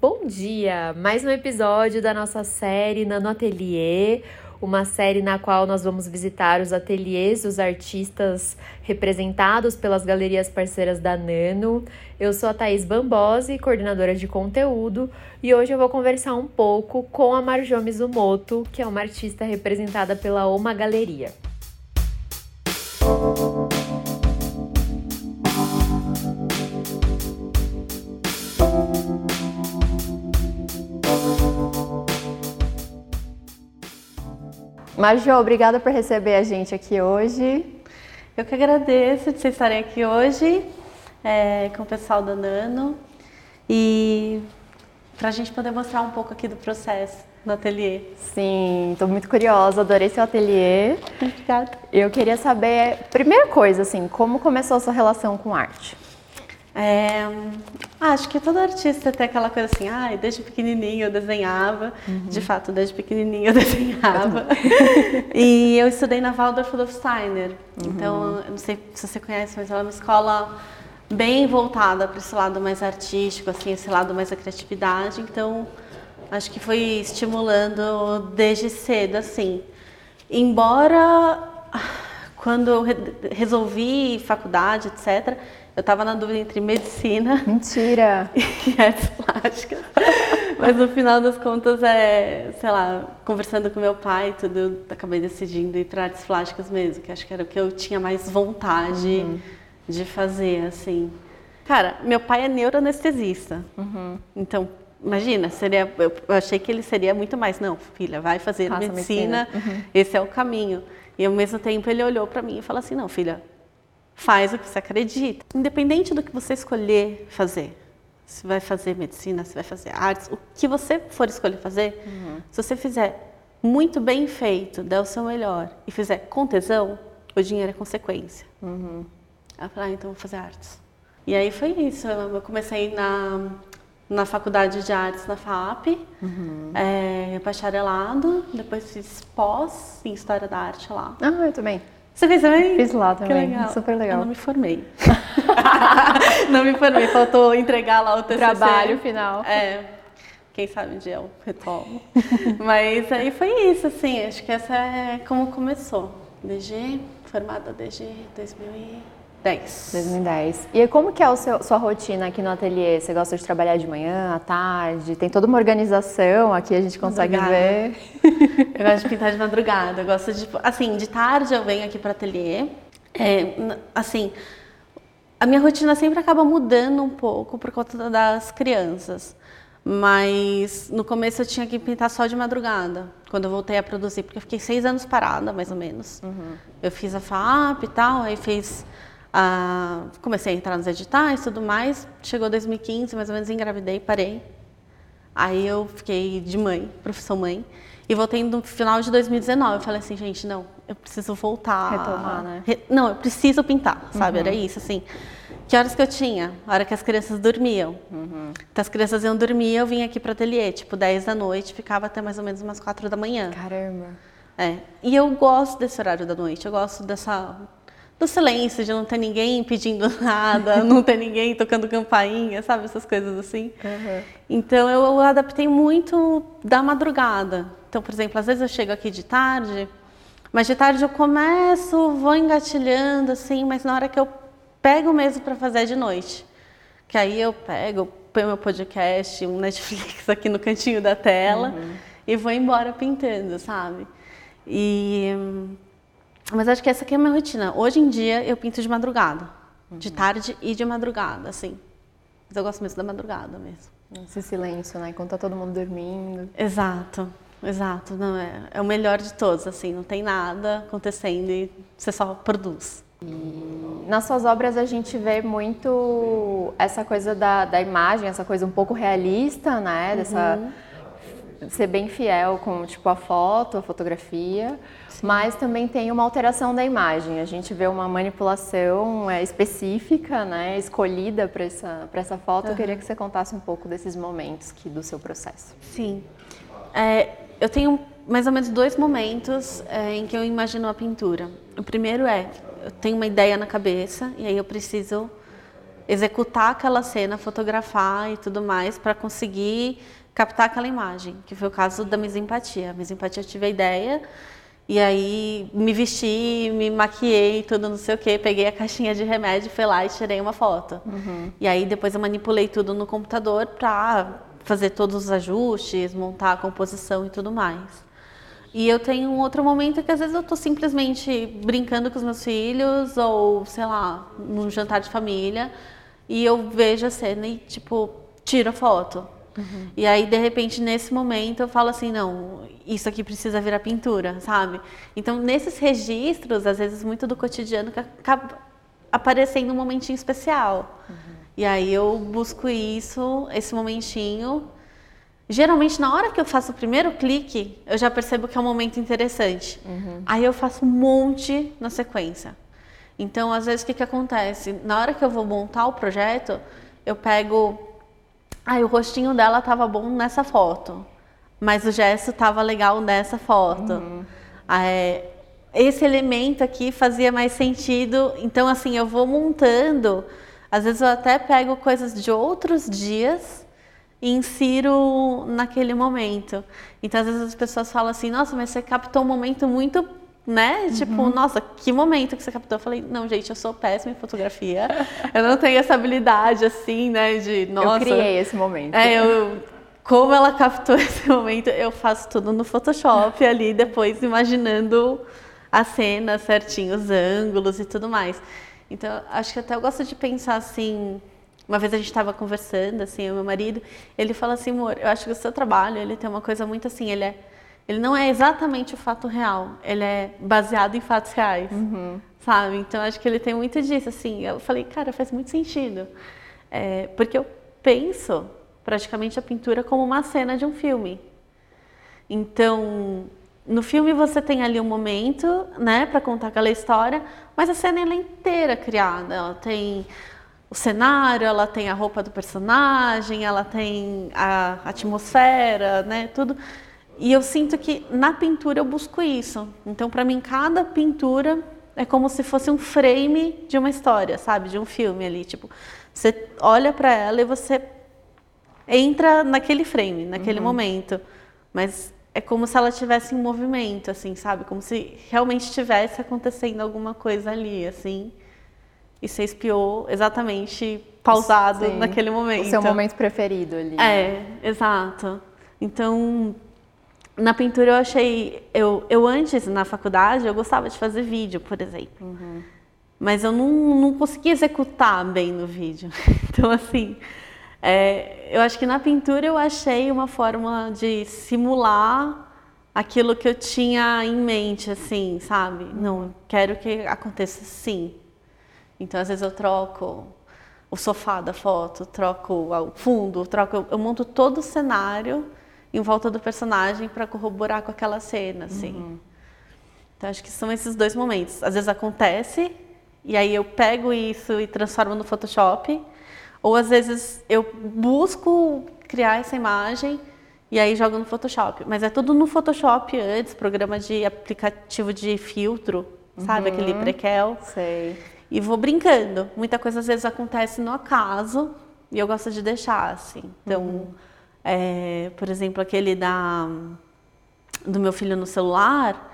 Bom dia! Mais um episódio da nossa série Nano Atelier, uma série na qual nós vamos visitar os ateliês dos artistas representados pelas galerias parceiras da Nano. Eu sou a Thaís Bambose, coordenadora de conteúdo, e hoje eu vou conversar um pouco com a Marjo Mizumoto, que é uma artista representada pela Oma Galeria. Marjo, obrigada por receber a gente aqui hoje. Eu que agradeço de vocês estarem aqui hoje é, com o pessoal da Nano e para a gente poder mostrar um pouco aqui do processo no ateliê. Sim, estou muito curiosa, adorei seu ateliê. Obrigada. Eu queria saber, primeira coisa, assim, como começou a sua relação com arte? É, acho que todo artista tem aquela coisa assim, ah, desde pequenininho eu desenhava. Uhum. De fato, desde pequenininho eu desenhava. e eu estudei na Waldorf Steiner. Uhum. Então, não sei se você conhece, mas ela é uma escola bem voltada para esse lado mais artístico, assim, esse lado mais da criatividade. Então, acho que foi estimulando desde cedo, assim. Embora quando eu resolvi faculdade, etc., eu estava na dúvida entre medicina. Mentira! E artes plásticas. Mas no final das contas, é, sei lá, conversando com meu pai, tudo, eu acabei decidindo ir para artes plásticas mesmo, que acho que era o que eu tinha mais vontade uhum. de fazer, assim. Cara, meu pai é neuroanestesista. Uhum. Então, imagina, seria, eu achei que ele seria muito mais, não, filha, vai fazer Faça medicina, medicina. Uhum. esse é o caminho. E ao mesmo tempo ele olhou para mim e falou assim, não, filha, faz o que você acredita. Independente do que você escolher fazer, se vai fazer medicina, se vai fazer artes, o que você for escolher fazer, uhum. se você fizer muito bem feito, der o seu melhor e fizer com tesão, o dinheiro é consequência. Uhum. Ah, então vou fazer artes. E aí foi isso. Eu comecei na, na faculdade de artes na FAP, uhum. é, bacharelado, depois fiz pós em História da Arte lá. Ah, eu também. Você fez também? Fiz lá também. Legal. Super legal. Eu não me formei. não me formei, faltou entregar lá o TCC. Trabalho final. É. Quem sabe um dia eu retomo. Mas aí foi isso, assim. Acho que essa é como começou. DG, formada desde 2000 2010. 2010. E como que é a sua rotina aqui no ateliê? Você gosta de trabalhar de manhã, à tarde? Tem toda uma organização aqui, a gente consegue ver. Eu gosto de pintar de madrugada. Eu gosto de, assim, de tarde eu venho aqui para o ateliê. É, assim, a minha rotina sempre acaba mudando um pouco por conta das crianças. Mas no começo eu tinha que pintar só de madrugada, quando eu voltei a produzir, porque eu fiquei seis anos parada, mais ou menos. Uhum. Eu fiz a FAP e tal, aí fiz ah, comecei a entrar nos editais e tudo mais. Chegou 2015, mais ou menos, engravidei, parei. Aí eu fiquei de mãe, profissão mãe. E voltei no final de 2019. Eu falei assim, gente, não, eu preciso voltar. Retomar, né? Re... Não, eu preciso pintar, sabe? Uhum. Era isso, assim. Que horas que eu tinha? A hora que as crianças dormiam. Uhum. Então as crianças iam dormir, eu vinha aqui para o ateliê, tipo 10 da noite, ficava até mais ou menos umas 4 da manhã. Caramba. É. E eu gosto desse horário da noite, eu gosto dessa do silêncio, de não ter ninguém pedindo nada, não ter ninguém tocando campainha, sabe? Essas coisas assim. Uhum. Então eu adaptei muito da madrugada. Então, por exemplo, às vezes eu chego aqui de tarde, mas de tarde eu começo, vou engatilhando assim, mas na hora que eu pego mesmo para fazer é de noite. Que aí eu pego, ponho meu podcast, um Netflix aqui no cantinho da tela uhum. e vou embora pintando, sabe? E mas acho que essa aqui é a minha rotina. Hoje em dia eu pinto de madrugada. Uhum. De tarde e de madrugada, assim. Mas eu gosto mesmo da madrugada mesmo. Esse silêncio, né? Enquanto tá todo mundo dormindo. Exato, exato. Não, é, é o melhor de todos, assim. Não tem nada acontecendo e você só produz. E nas suas obras a gente vê muito essa coisa da, da imagem, essa coisa um pouco realista, né? Dessa uhum. Ser bem fiel com tipo a foto, a fotografia mas também tem uma alteração da imagem. A gente vê uma manipulação é, específica, né, escolhida para essa, essa foto. Uhum. Eu queria que você contasse um pouco desses momentos que, do seu processo. Sim. É, eu tenho mais ou menos dois momentos é, em que eu imagino a pintura. O primeiro é, eu tenho uma ideia na cabeça e aí eu preciso executar aquela cena, fotografar e tudo mais para conseguir captar aquela imagem, que foi o caso da misempatia. A misempatia eu tive a ideia e aí me vesti, me maquiei, tudo não sei o que, peguei a caixinha de remédio, fui lá e tirei uma foto. Uhum. E aí depois eu manipulei tudo no computador para fazer todos os ajustes, montar a composição e tudo mais. E eu tenho um outro momento que às vezes eu estou simplesmente brincando com os meus filhos ou, sei lá, num jantar de família e eu vejo a cena e, tipo, tiro a foto. Uhum. E aí, de repente, nesse momento, eu falo assim: não, isso aqui precisa virar pintura, sabe? Então, nesses registros, às vezes, muito do cotidiano que acaba aparecendo um momentinho especial. Uhum. E aí, eu busco isso, esse momentinho. Geralmente, na hora que eu faço o primeiro clique, eu já percebo que é um momento interessante. Uhum. Aí, eu faço um monte na sequência. Então, às vezes, o que, que acontece? Na hora que eu vou montar o projeto, eu pego. Ai, ah, o rostinho dela estava bom nessa foto, mas o gesto estava legal nessa foto. Uhum. É, esse elemento aqui fazia mais sentido. Então, assim, eu vou montando. Às vezes, eu até pego coisas de outros dias e insiro naquele momento. Então, às vezes, as pessoas falam assim: nossa, mas você captou um momento muito né? Tipo, uhum. nossa, que momento que você captou. Eu falei, não, gente, eu sou péssima em fotografia. eu não tenho essa habilidade, assim, né? De, nossa. Eu criei esse momento. É, eu. Como ela captou esse momento, eu faço tudo no Photoshop ali, depois imaginando a cena certinho, os ângulos e tudo mais. Então, acho que até eu gosto de pensar assim. Uma vez a gente estava conversando, assim, o meu marido, ele fala assim, amor, eu acho que o seu trabalho, ele tem uma coisa muito assim, ele é ele não é exatamente o fato real, ele é baseado em fatos reais, uhum. sabe? Então acho que ele tem muito disso, assim. Eu falei, cara, faz muito sentido, é, porque eu penso praticamente a pintura como uma cena de um filme. Então, no filme você tem ali um momento, né, para contar aquela história, mas a cena ela é inteira criada. Ela tem o cenário, ela tem a roupa do personagem, ela tem a atmosfera, né, tudo. E eu sinto que na pintura eu busco isso. Então, para mim, cada pintura é como se fosse um frame de uma história, sabe? De um filme ali. Tipo, você olha para ela e você entra naquele frame, naquele uhum. momento. Mas é como se ela estivesse em movimento, assim, sabe? Como se realmente estivesse acontecendo alguma coisa ali, assim. E você espiou exatamente pausado Sim. naquele momento. O seu momento preferido ali. É, exato. Então, na pintura eu achei. Eu, eu antes, na faculdade, eu gostava de fazer vídeo, por exemplo. Uhum. Mas eu não, não conseguia executar bem no vídeo. Então, assim, é, eu acho que na pintura eu achei uma forma de simular aquilo que eu tinha em mente, assim, sabe? Uhum. Não, quero que aconteça assim. Então, às vezes eu troco o sofá da foto, troco o fundo, troco, eu monto todo o cenário em volta do personagem para corroborar com aquela cena, assim. Uhum. Então acho que são esses dois momentos. Às vezes acontece e aí eu pego isso e transformo no Photoshop, ou às vezes eu busco criar essa imagem e aí jogo no Photoshop. Mas é tudo no Photoshop antes, programa de aplicativo de filtro, sabe? Uhum. Aquele prequel. Sei. E vou brincando. Muita coisa às vezes acontece no acaso e eu gosto de deixar assim. Então, uhum. É, por exemplo, aquele da, do meu filho no celular,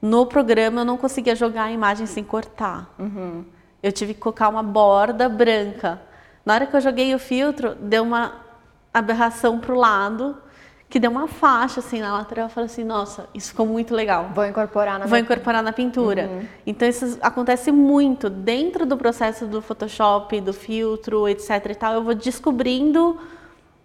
no programa eu não conseguia jogar a imagem sem cortar. Uhum. Eu tive que colocar uma borda branca. Na hora que eu joguei o filtro, deu uma aberração para o lado, que deu uma faixa assim na lateral. Eu falei assim, nossa, isso ficou muito legal. Vou incorporar na Vou incorporar na pintura. Uhum. Então isso acontece muito dentro do processo do Photoshop, do filtro, etc. E tal. Eu vou descobrindo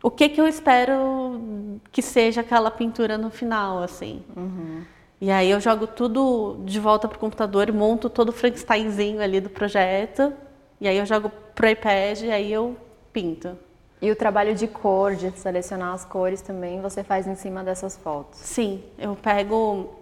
o que que eu espero que seja aquela pintura no final, assim. Uhum. E aí eu jogo tudo de volta pro computador e monto todo o Frankensteinzinho ali do projeto. E aí eu jogo pro iPad e aí eu pinto. E o trabalho de cor, de selecionar as cores também, você faz em cima dessas fotos? Sim, eu pego.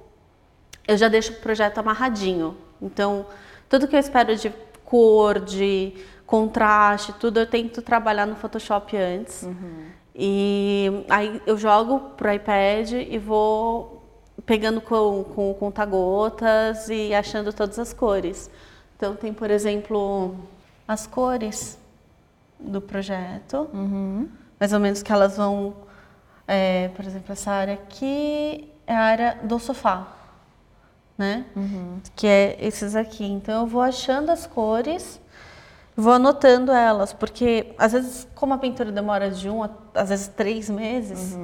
Eu já deixo o projeto amarradinho. Então, tudo que eu espero de cor, de contraste, tudo eu tento trabalhar no Photoshop antes. Uhum. E aí eu jogo pro iPad e vou pegando com, com conta-gotas e achando todas as cores. Então tem, por exemplo, as cores. do projeto. Mais ou menos que elas vão, é, por exemplo, essa área aqui é a área do sofá, né? Que é esses aqui. Então eu vou achando as cores, vou anotando elas, porque às vezes, como a pintura demora de um, a- às vezes três meses,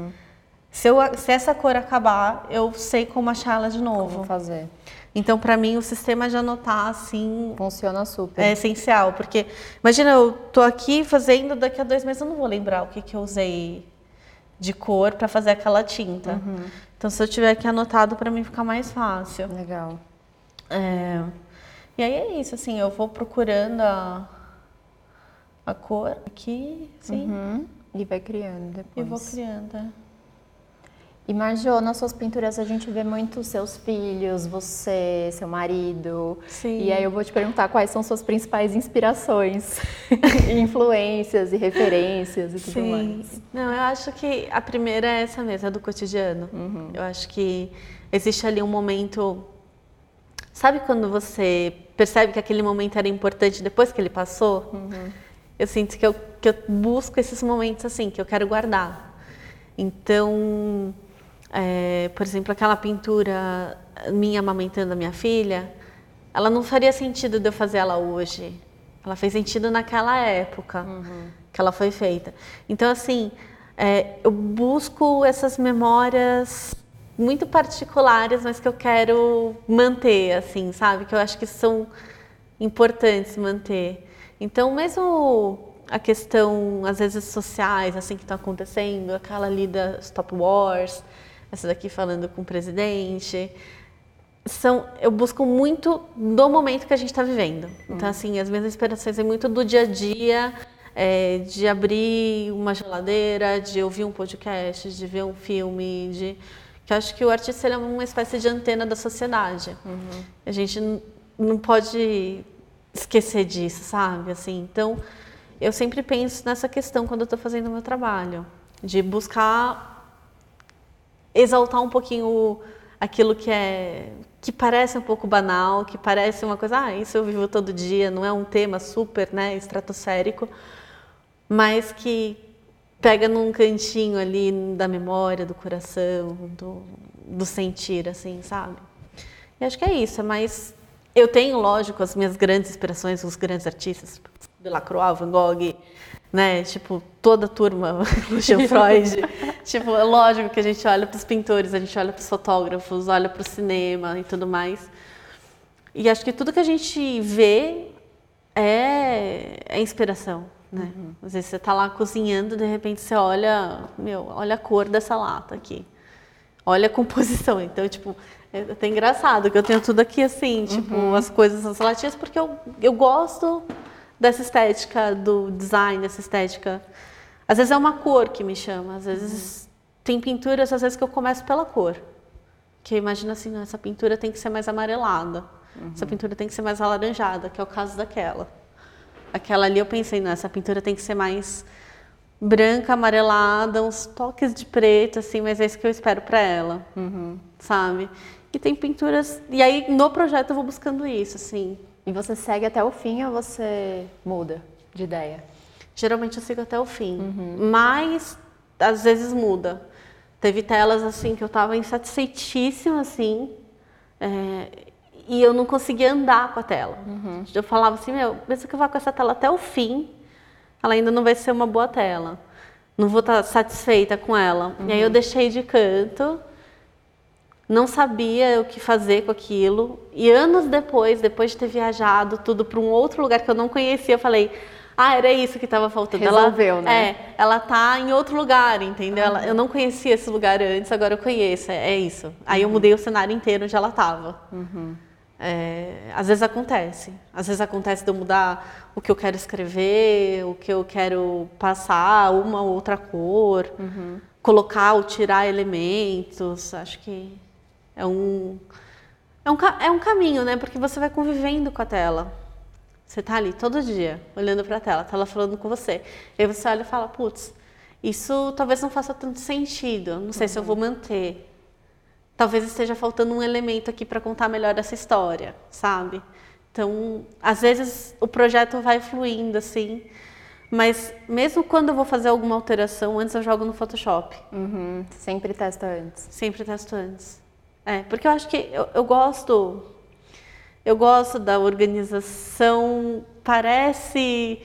se, eu, se essa cor acabar, eu sei como achar ela de novo. fazer. Então, para mim, o sistema de anotar assim Funciona super. é essencial, porque imagina eu tô aqui fazendo, daqui a dois meses eu não vou lembrar o que, que eu usei de cor para fazer aquela tinta. Então, se eu tiver aqui anotado, para mim fica mais fácil. Legal. É, E aí é isso, assim, eu vou procurando a, a cor aqui, assim, Uhum. E vai criando depois. e vou criando. é. E Marjô, nas suas pinturas a gente vê muito seus filhos, você, seu marido. Sim. E aí eu vou te perguntar quais são suas principais inspirações, influências e referências e tudo mais. Não, eu acho que a primeira é essa mesmo, é do cotidiano. Eu acho que existe ali um momento. Sabe quando você percebe que aquele momento era importante depois que ele passou? Eu sinto que eu, que eu busco esses momentos assim, que eu quero guardar. Então, é, por exemplo, aquela pintura minha amamentando a minha filha, ela não faria sentido de eu fazer ela hoje. Ela fez sentido naquela época que ela foi feita. Então, assim, é, eu busco essas memórias muito particulares, mas que eu quero manter, assim, sabe? Que eu acho que são importantes manter. Então, mesmo a questão, às vezes, sociais, assim, que estão acontecendo, aquela ali da Stop Wars, essa daqui falando com o presidente, são, eu busco muito do momento que a gente está vivendo. Então, assim, as minhas inspirações é muito do dia a dia, é, de abrir uma geladeira, de ouvir um podcast, de ver um filme, de que eu acho que o artista é uma espécie de antena da sociedade. A gente não pode esquecer disso, sabe? Assim, então, eu sempre penso nessa questão quando eu estou fazendo o meu trabalho, de buscar exaltar um pouquinho aquilo que é que parece um pouco banal, que parece uma coisa, ah, isso eu vivo todo dia, não é um tema super, né, estratosférico, mas que pega num cantinho ali da memória, do coração, do, do sentir, assim, sabe? E acho que é isso, é mais eu tenho, lógico, as minhas grandes inspirações, os grandes artistas, Delacroix, Van Gogh, né? Tipo, toda a turma, Lucian Freud. tipo, é lógico que a gente olha para os pintores, a gente olha para os fotógrafos, olha para o cinema e tudo mais. E acho que tudo que a gente vê é, é inspiração, né? Às vezes você está lá cozinhando, de repente você olha, meu, olha a cor dessa lata aqui. Olha a composição. Então, tipo, é até engraçado que eu tenho tudo aqui assim, tipo, as coisas, as latinhas, porque eu, eu gosto dessa estética do design, dessa estética. Às vezes é uma cor que me chama, às vezes tem pinturas, às vezes que eu começo pela cor. Que eu imagino assim, "Não, essa pintura tem que ser mais amarelada, essa pintura tem que ser mais alaranjada, que é o caso daquela. Aquela ali eu pensei, não, essa pintura tem que ser mais branca, amarelada, uns toques de preto, assim, mas é isso que eu espero para ela, sabe? E tem pinturas. E aí no projeto eu vou buscando isso, assim. E você segue até o fim ou você muda de ideia? Geralmente eu sigo até o fim, mas às vezes muda. Teve telas assim que eu tava insatisfeitíssima, assim, é, e eu não conseguia andar com a tela. Eu falava assim, meu, mesmo que eu vá com essa tela até o fim, ela ainda não vai ser uma boa tela. Não vou estar satisfeita com ela. E aí eu deixei de canto, não sabia o que fazer com aquilo. E anos depois, depois de ter viajado tudo para um outro lugar que eu não conhecia, eu falei: "Ah, era isso que estava faltando". Resolveu, ela, né? É, ela tá em outro lugar, entendeu? Ela- eu não conhecia esse lugar antes, agora eu conheço. É, é isso. Aí eu mudei o cenário inteiro onde ela estava. É, às vezes acontece. Às vezes acontece de eu mudar o que eu quero escrever, o que eu quero passar, uma ou outra cor, colocar ou tirar elementos. Acho que é um, é um, é um caminho, né? Porque você vai convivendo com a tela. Você tá ali todo dia, olhando para a tela, a tela falando com você. E aí você olha e fala, putz, isso talvez não faça tanto sentido, não sei se eu vou manter. Talvez esteja faltando um elemento aqui para contar melhor essa história, sabe? Então, às vezes o projeto vai fluindo assim, Mas mesmo quando eu vou fazer alguma alteração, antes eu jogo no Photoshop. Uhum. Sempre testa antes. Sempre testo antes. É, porque eu acho que eu, eu gosto. Eu gosto da organização. Parece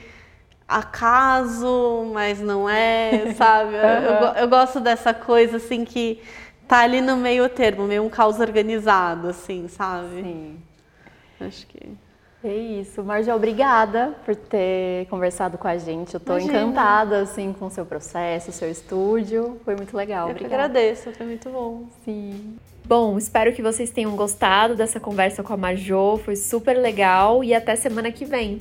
acaso, mas não é, sabe? Eu, eu, eu, gosto dessa coisa assim que tá ali no meio termo, meio um caos organizado, assim, sabe? Sim. Acho que. É isso. Marja, obrigada por ter conversado com a gente. Eu tô Imagina. encantada, assim, com o seu processo, o seu estúdio. Foi muito legal. Eu que agradeço, foi muito bom. Sim. Bom, espero que vocês tenham gostado dessa conversa com a Marjô. Foi super legal e até semana que vem.